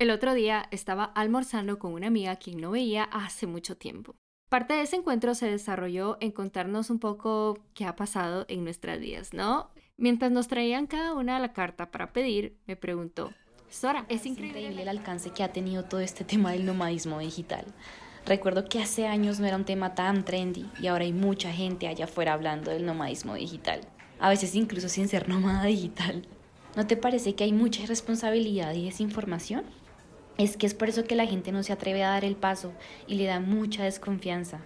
El otro día estaba almorzando con una amiga quien no veía hace mucho tiempo. Parte de ese encuentro se desarrolló en contarnos un poco qué ha pasado en nuestras vidas, ¿no? Mientras nos traían cada una la carta para pedir, me preguntó, Sora, es increíble el alcance que ha tenido todo este tema del nomadismo digital. Recuerdo que hace años no era un tema tan trendy y ahora hay mucha gente allá afuera hablando del nomadismo digital. A veces incluso sin ser nómada digital. ¿No te parece que hay mucha irresponsabilidad y desinformación? Es que es por eso que la gente no se atreve a dar el paso y le da mucha desconfianza.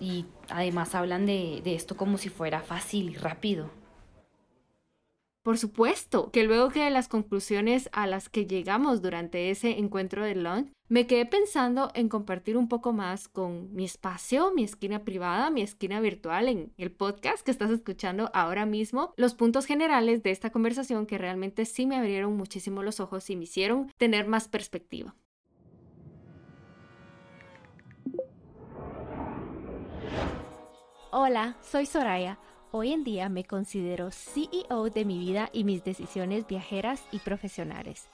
Y además hablan de, de esto como si fuera fácil y rápido. Por supuesto, que luego que las conclusiones a las que llegamos durante ese encuentro de lunch, me quedé pensando en compartir un poco más con mi espacio, mi esquina privada, mi esquina virtual en el podcast que estás escuchando ahora mismo, los puntos generales de esta conversación que realmente sí me abrieron muchísimo los ojos y me hicieron tener más perspectiva. Hola, soy Soraya Hoy en día me considero CEO de mi vida y mis decisiones viajeras y profesionales.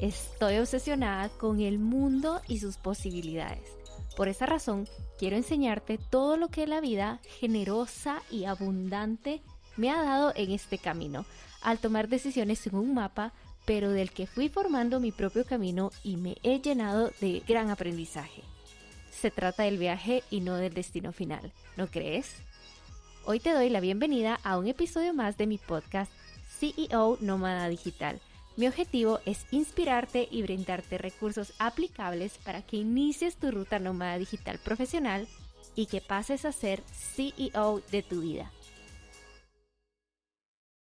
Estoy obsesionada con el mundo y sus posibilidades. Por esa razón, quiero enseñarte todo lo que la vida generosa y abundante me ha dado en este camino, al tomar decisiones en un mapa, pero del que fui formando mi propio camino y me he llenado de gran aprendizaje. Se trata del viaje y no del destino final, ¿no crees? Hoy te doy la bienvenida a un episodio más de mi podcast CEO Nómada Digital. Mi objetivo es inspirarte y brindarte recursos aplicables para que inicies tu ruta nómada digital profesional y que pases a ser CEO de tu vida.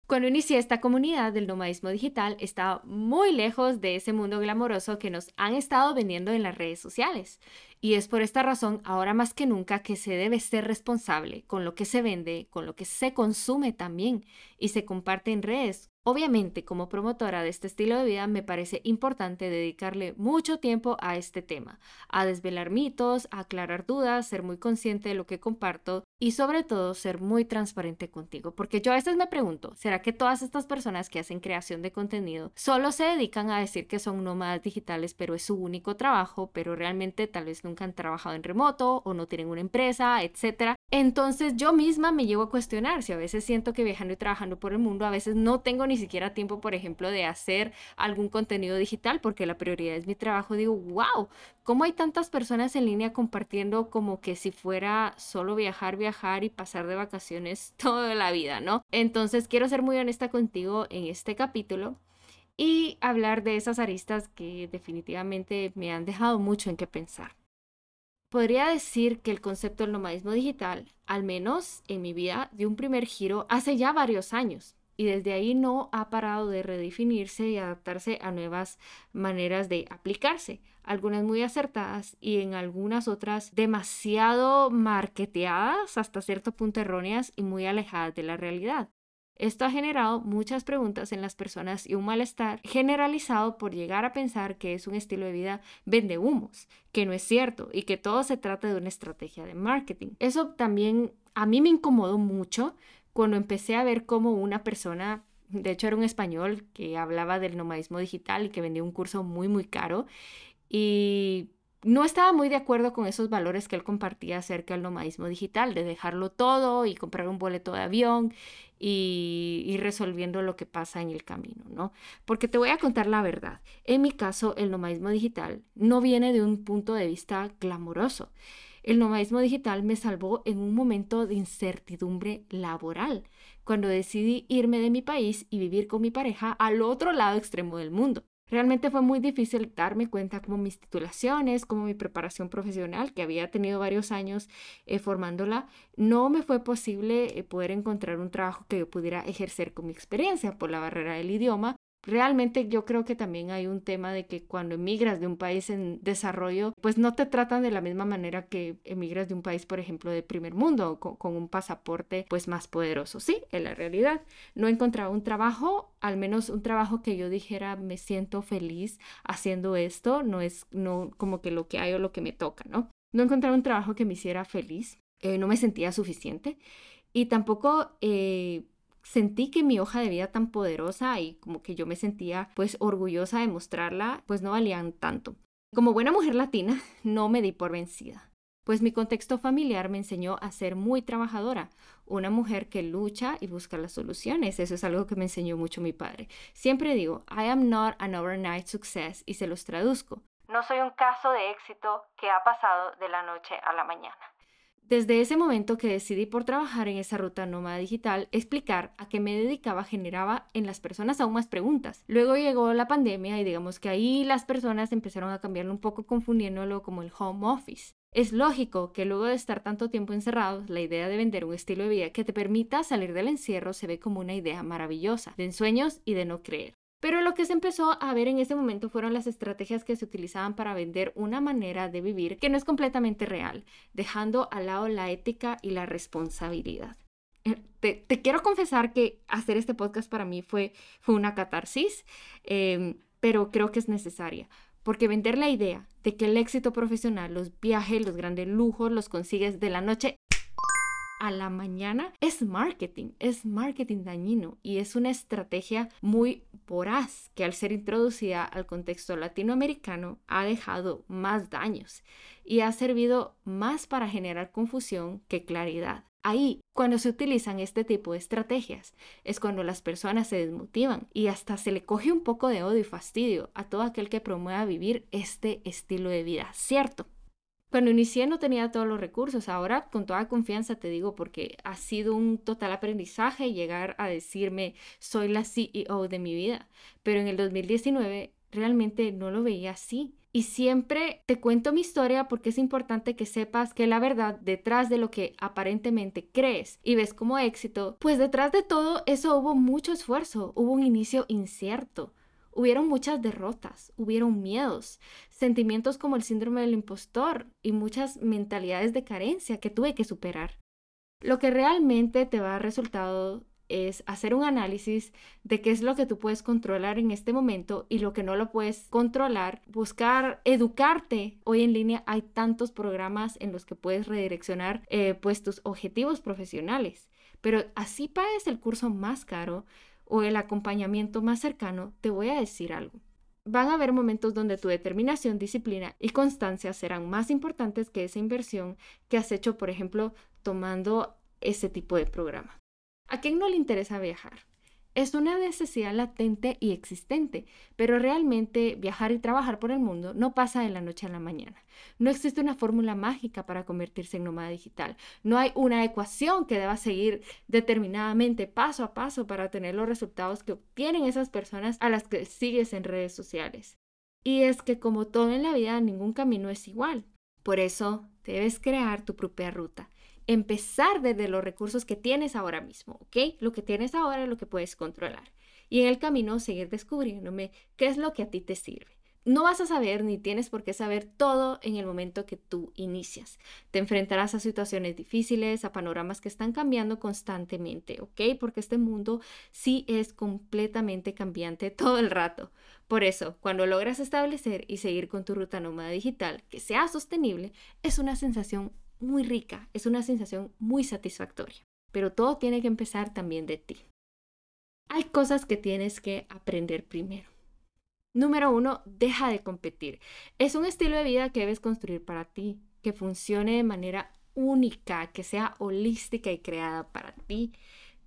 Cuando inicié esta comunidad del nomadismo digital, estaba muy lejos de ese mundo glamoroso que nos han estado vendiendo en las redes sociales. Y es por esta razón, ahora más que nunca, que se debe ser responsable con lo que se vende, con lo que se consume también y se comparte en redes. Obviamente, como promotora de este estilo de vida, me parece importante dedicarle mucho tiempo a este tema, a desvelar mitos, a aclarar dudas, ser muy consciente de lo que comparto y sobre todo ser muy transparente contigo, porque yo a veces me pregunto, ¿será que todas estas personas que hacen creación de contenido solo se dedican a decir que son nómadas digitales, pero es su único trabajo, pero realmente tal vez nunca han trabajado en remoto o no tienen una empresa, etcétera? Entonces yo misma me llevo a cuestionar si a veces siento que viajando y trabajando por el mundo, a veces no tengo ni siquiera tiempo, por ejemplo, de hacer algún contenido digital porque la prioridad es mi trabajo. Digo, wow, ¿cómo hay tantas personas en línea compartiendo como que si fuera solo viajar, viajar y pasar de vacaciones toda la vida, ¿no? Entonces quiero ser muy honesta contigo en este capítulo y hablar de esas aristas que definitivamente me han dejado mucho en qué pensar. Podría decir que el concepto del nomadismo digital, al menos en mi vida, dio un primer giro hace ya varios años y desde ahí no ha parado de redefinirse y adaptarse a nuevas maneras de aplicarse, algunas muy acertadas y en algunas otras demasiado marketeadas, hasta cierto punto erróneas y muy alejadas de la realidad. Esto ha generado muchas preguntas en las personas y un malestar generalizado por llegar a pensar que es un estilo de vida vende humos, que no es cierto y que todo se trata de una estrategia de marketing. Eso también a mí me incomodó mucho cuando empecé a ver cómo una persona, de hecho era un español que hablaba del nomadismo digital y que vendía un curso muy muy caro y no estaba muy de acuerdo con esos valores que él compartía acerca del nomadismo digital, de dejarlo todo y comprar un boleto de avión y ir resolviendo lo que pasa en el camino, ¿no? Porque te voy a contar la verdad. En mi caso, el nomadismo digital no viene de un punto de vista glamoroso. El nomadismo digital me salvó en un momento de incertidumbre laboral, cuando decidí irme de mi país y vivir con mi pareja al otro lado extremo del mundo. Realmente fue muy difícil darme cuenta como mis titulaciones, como mi preparación profesional, que había tenido varios años eh, formándola, no me fue posible eh, poder encontrar un trabajo que yo pudiera ejercer con mi experiencia por la barrera del idioma Realmente yo creo que también hay un tema de que cuando emigras de un país en desarrollo, pues no te tratan de la misma manera que emigras de un país, por ejemplo, de primer mundo, con, con un pasaporte pues más poderoso. Sí, en la realidad. No he encontrado un trabajo, al menos un trabajo que yo dijera me siento feliz haciendo esto, no es no como que lo que hay o lo que me toca, ¿no? No he encontrado un trabajo que me hiciera feliz, eh, no me sentía suficiente y tampoco... Eh, sentí que mi hoja de vida tan poderosa y como que yo me sentía pues orgullosa de mostrarla, pues no valían tanto. Como buena mujer latina, no me di por vencida, pues mi contexto familiar me enseñó a ser muy trabajadora, una mujer que lucha y busca las soluciones. Eso es algo que me enseñó mucho mi padre. Siempre digo, I am not an overnight success y se los traduzco. No soy un caso de éxito que ha pasado de la noche a la mañana. Desde ese momento que decidí por trabajar en esa ruta nómada digital, explicar a qué me dedicaba generaba en las personas aún más preguntas. Luego llegó la pandemia y digamos que ahí las personas empezaron a cambiarlo un poco confundiéndolo como el home office. Es lógico que luego de estar tanto tiempo encerrados, la idea de vender un estilo de vida que te permita salir del encierro se ve como una idea maravillosa, de ensueños y de no creer. Pero lo que se empezó a ver en ese momento fueron las estrategias que se utilizaban para vender una manera de vivir que no es completamente real, dejando al lado la ética y la responsabilidad. Eh, te, quiero confesar que hacer este podcast para mí fue, fue una catarsis, em, pero creo que es necesaria, porque vender la idea de que el éxito profesional, los viajes, los grandes lujos los consigues de la noche a la mañana es marketing, es marketing dañino y es una estrategia muy voraz que al ser introducida al contexto latinoamericano ha dejado más daños y ha servido más para generar confusión que claridad. Ahí, cuando se utilizan este tipo de estrategias, es cuando las personas se desmotivan y hasta se le coge un poco de odio y fastidio a todo aquel que promueva vivir este estilo de vida, ¿cierto? Cuando inicié no tenía todos los recursos, ahora con toda confianza te digo porque ha sido un total aprendizaje llegar a decirme soy la CEO de mi vida, pero en el 2019 realmente no lo veía así. Y siempre te cuento mi historia porque es importante que sepas que la verdad detrás de lo que aparentemente crees y ves como éxito, pues detrás de todo eso hubo mucho esfuerzo, hubo un inicio incierto, Hubieron muchas derrotas, hubieron miedos, sentimientos como el síndrome del impostor y muchas mentalidades de carencia que tuve que superar. Lo que realmente te va a resultado es hacer un análisis de qué es lo que tú puedes controlar en este momento y lo que no lo puedes controlar, buscar educarte. Hoy en línea hay tantos programas en los que puedes redireccionar eh, pues tus objetivos profesionales, pero así pagues el curso más caro, o el acompañamiento más cercano, te voy a decir algo. Van a haber momentos donde tu determinación, disciplina y constancia serán más importantes que esa inversión que has hecho, por ejemplo, tomando ese tipo de programa. ¿A quién no le interesa viajar? Es una necesidad latente y existente, pero realmente viajar y trabajar por el mundo no pasa de la noche a la mañana. No existe una fórmula mágica para convertirse en nómada digital. No hay una ecuación que deba seguir determinadamente paso a paso para tener los resultados que obtienen esas personas a las que sigues en redes sociales. Y es que como todo en la vida, ningún camino es igual. Por eso debes crear tu propia ruta empezar desde los recursos que tienes ahora mismo, ¿ok? Lo que tienes ahora es lo que puedes controlar. Y en el camino seguir descubriéndome qué es lo que a ti te sirve. No vas a saber ni tienes por qué saber todo en el momento que tú inicias. Te enfrentarás a situaciones difíciles, a panoramas que están cambiando constantemente, ¿ok? Porque este mundo sí es completamente cambiante todo el rato. Por eso, cuando logras establecer y seguir con tu ruta nómada digital que sea sostenible, es una sensación muy rica, es una sensación muy satisfactoria, pero todo tiene que empezar también de ti. Hay cosas que tienes que aprender primero. Número uno, deja de competir. Es un estilo de vida que debes construir para ti, que funcione de manera única, que sea holística y creada para ti,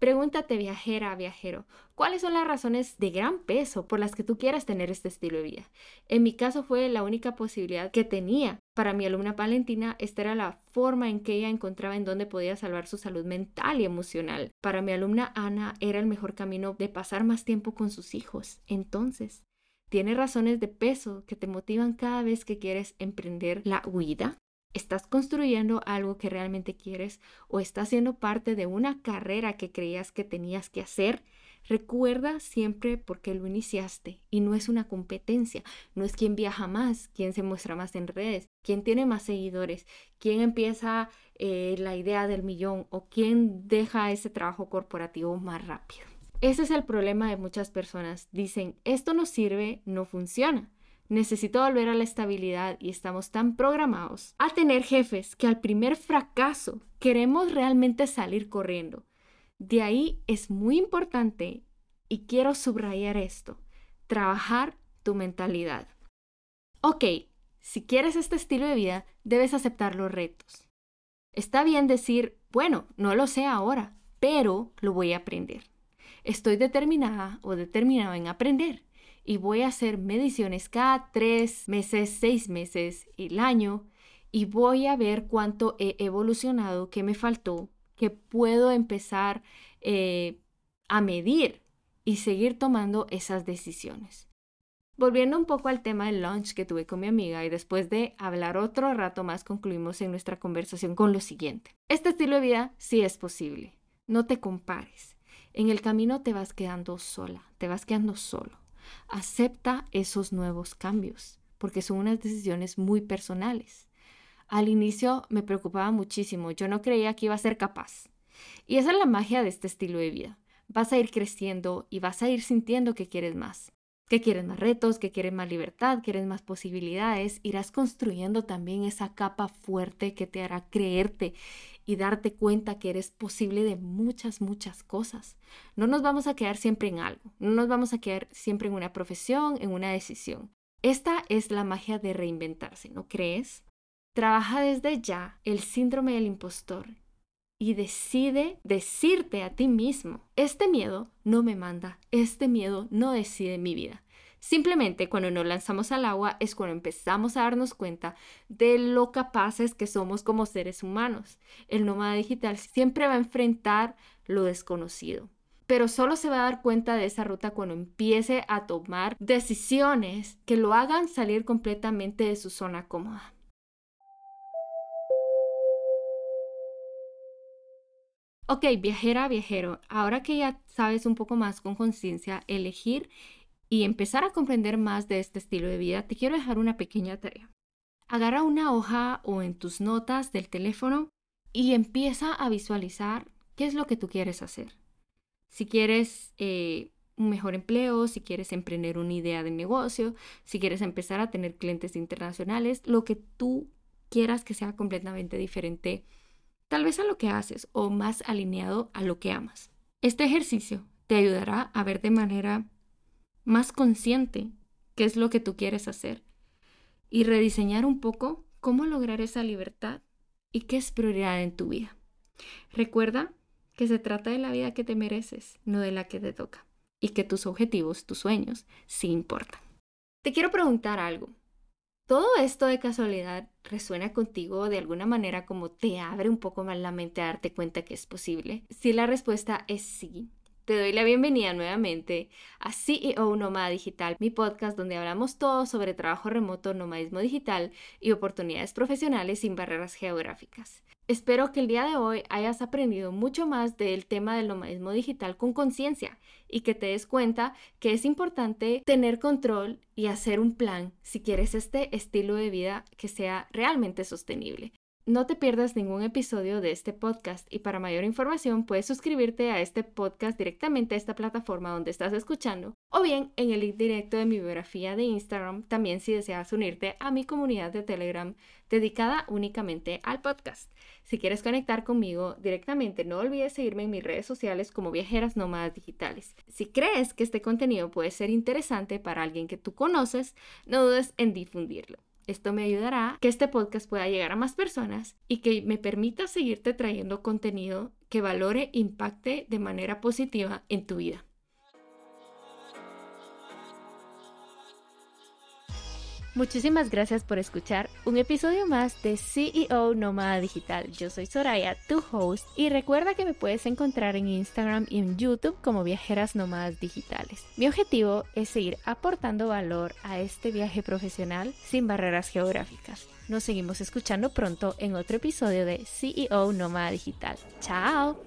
Pregúntate, viajera, viajero, ¿cuáles son las razones de gran peso por las que tú quieras tener este estilo de vida? En mi caso fue la única posibilidad que tenía. Para mi alumna Valentina, esta era la forma en que ella encontraba en dónde podía salvar su salud mental y emocional. Para mi alumna Ana, era el mejor camino de pasar más tiempo con sus hijos. Entonces, ¿tiene razones de peso que te motivan cada vez que quieres emprender la huida? ¿Estás construyendo algo que realmente quieres o estás siendo parte de una carrera que creías que tenías que hacer? Recuerda siempre por qué lo iniciaste y no es una competencia, no es quien viaja más, quien se muestra más en redes, quién tiene más seguidores, quién empieza eh, la idea del millón o quién deja ese trabajo corporativo más rápido. Ese es el problema de muchas personas. Dicen, esto no sirve, no funciona. Necesito volver a la estabilidad y estamos tan programados a tener jefes que al primer fracaso queremos realmente salir corriendo. De ahí es muy importante, y quiero subrayar esto, trabajar tu mentalidad. Ok, si quieres este estilo de vida, debes aceptar los retos. Está bien decir, bueno, no lo sé ahora, pero lo voy a aprender. Estoy determinada o determinado en aprender y voy a hacer mediciones cada tres meses, seis meses, el año y voy a ver cuánto he evolucionado, qué me faltó, que puedo empezar eh, a medir y seguir tomando esas decisiones. Volviendo un poco al tema del lunch que tuve con mi amiga y después de hablar otro rato más concluimos en nuestra conversación con lo siguiente. Este estilo de vida sí es posible. No te compares. En el camino te vas quedando sola, te vas quedando solo. Acepta esos nuevos cambios porque son unas decisiones muy personales. Al inicio me preocupaba muchísimo, yo no creía que iba a ser capaz. Y esa es la magia de este estilo de vida. Vas a ir creciendo y vas a ir sintiendo que quieres más que quieres más retos, que quieres más libertad, quieres más posibilidades, irás construyendo también esa capa fuerte que te hará creerte y darte cuenta que eres posible de muchas, muchas cosas. No nos vamos a quedar siempre en algo, no nos vamos a quedar siempre en una profesión, en una decisión. Esta es la magia de reinventarse, ¿no crees? Trabaja desde ya el síndrome del impostor y decide decirte a ti mismo, este miedo no me manda, este miedo no decide mi vida. Simplemente cuando nos lanzamos al agua es cuando empezamos a darnos cuenta de lo capaces que somos como seres humanos. El nómada digital siempre va a enfrentar lo desconocido, pero solo se va a dar cuenta de esa ruta cuando empiece a tomar decisiones que lo hagan salir completamente de su zona cómoda. Ok, viajera, viajero, ahora que ya sabes un poco más con conciencia elegir y empezar a comprender más de este estilo de vida, te quiero dejar una pequeña tarea. Agarra una hoja o en tus notas del teléfono y empieza a visualizar qué es lo que tú quieres hacer. Si quieres eh, un mejor empleo, si quieres emprender una idea de negocio, si quieres empezar a tener clientes internacionales, lo que tú quieras que sea completamente diferente tal vez a lo que haces o más alineado a lo que amas. Este ejercicio te ayudará a ver de manera más consciente qué es lo que tú quieres hacer y rediseñar un poco cómo lograr esa libertad y qué es prioridad en tu vida. Recuerda que se trata de la vida que te mereces, no de la que te toca, y que tus objetivos, tus sueños, sí importan. Te quiero preguntar algo. ¿Todo esto de casualidad resuena contigo de alguna manera como te abre un poco más la mente a darte cuenta que es posible? Si la respuesta es sí, te doy la bienvenida nuevamente a CEO Nómada Digital, mi podcast donde hablamos todo sobre trabajo remoto, nomadismo digital y oportunidades profesionales sin barreras geográficas. Espero que el día de hoy hayas aprendido mucho más del tema del nomadismo digital con conciencia y que te des cuenta que es importante tener control y hacer un plan si quieres este estilo de vida que sea realmente sostenible. No te pierdas ningún episodio de este podcast y para mayor información puedes suscribirte a este podcast directamente a esta plataforma donde estás escuchando o bien en el link directo de mi biografía de Instagram también si deseas unirte a mi comunidad de Telegram dedicada únicamente al podcast. Si quieres conectar conmigo directamente no olvides seguirme en mis redes sociales como Viajeras Nómadas Digitales. Si crees que este contenido puede ser interesante para alguien que tú conoces, no dudes en difundirlo. Esto me ayudará que este podcast pueda llegar a más personas y que me permita seguirte trayendo contenido que valore e impacte de manera positiva en tu vida. Muchísimas gracias por escuchar un episodio más de CEO Nómada Digital. Yo soy Soraya, tu host, y recuerda que me puedes encontrar en Instagram y en YouTube como Viajeras Nómadas Digitales. Mi objetivo es seguir aportando valor a este viaje profesional sin barreras geográficas. Nos seguimos escuchando pronto en otro episodio de CEO Nómada Digital. ¡Chao!